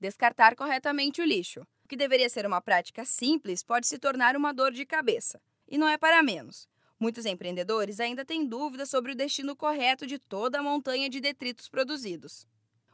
Descartar corretamente o lixo. O que deveria ser uma prática simples pode se tornar uma dor de cabeça. E não é para menos. Muitos empreendedores ainda têm dúvidas sobre o destino correto de toda a montanha de detritos produzidos.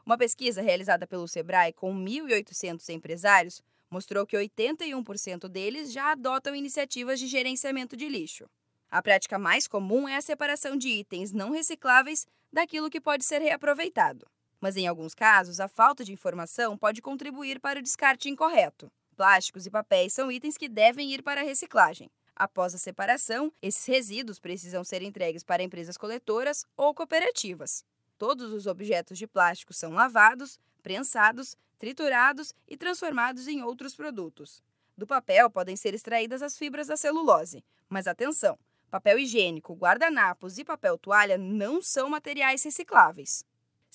Uma pesquisa realizada pelo Sebrae com 1.800 empresários mostrou que 81% deles já adotam iniciativas de gerenciamento de lixo. A prática mais comum é a separação de itens não recicláveis daquilo que pode ser reaproveitado. Mas, em alguns casos, a falta de informação pode contribuir para o descarte incorreto. Plásticos e papéis são itens que devem ir para a reciclagem. Após a separação, esses resíduos precisam ser entregues para empresas coletoras ou cooperativas. Todos os objetos de plástico são lavados, prensados, triturados e transformados em outros produtos. Do papel podem ser extraídas as fibras da celulose, mas atenção! Papel higiênico, guardanapos e papel toalha não são materiais recicláveis.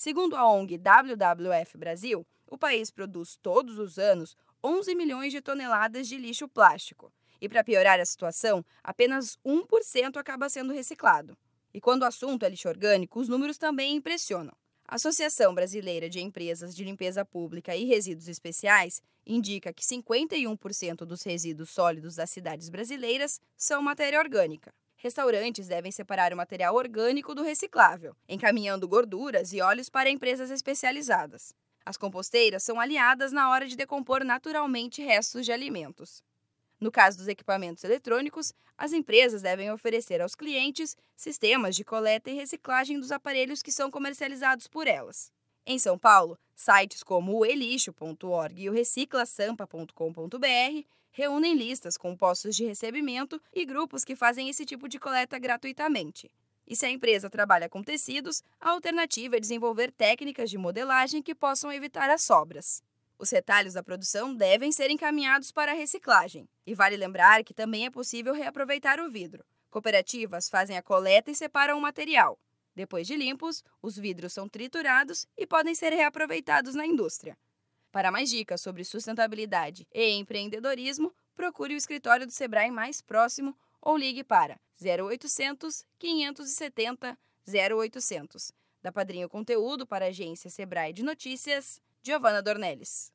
Segundo a ONG WWF Brasil, o país produz todos os anos 11 milhões de toneladas de lixo plástico. E para piorar a situação, apenas 1% acaba sendo reciclado. E quando o assunto é lixo orgânico, os números também impressionam. A Associação Brasileira de Empresas de Limpeza Pública e Resíduos Especiais indica que 51% dos resíduos sólidos das cidades brasileiras são matéria orgânica. Restaurantes devem separar o material orgânico do reciclável, encaminhando gorduras e óleos para empresas especializadas. As composteiras são aliadas na hora de decompor naturalmente restos de alimentos. No caso dos equipamentos eletrônicos, as empresas devem oferecer aos clientes sistemas de coleta e reciclagem dos aparelhos que são comercializados por elas. Em São Paulo, sites como o elixo.org e o reciclasampa.com.br reúnem listas com postos de recebimento e grupos que fazem esse tipo de coleta gratuitamente. E se a empresa trabalha com tecidos, a alternativa é desenvolver técnicas de modelagem que possam evitar as sobras. Os retalhos da produção devem ser encaminhados para a reciclagem. E vale lembrar que também é possível reaproveitar o vidro. Cooperativas fazem a coleta e separam o material. Depois de limpos, os vidros são triturados e podem ser reaproveitados na indústria. Para mais dicas sobre sustentabilidade e empreendedorismo, procure o escritório do Sebrae mais próximo ou ligue para 0800 570 0800. Da Padrinho Conteúdo para a agência Sebrae de Notícias, Giovana Dornelles.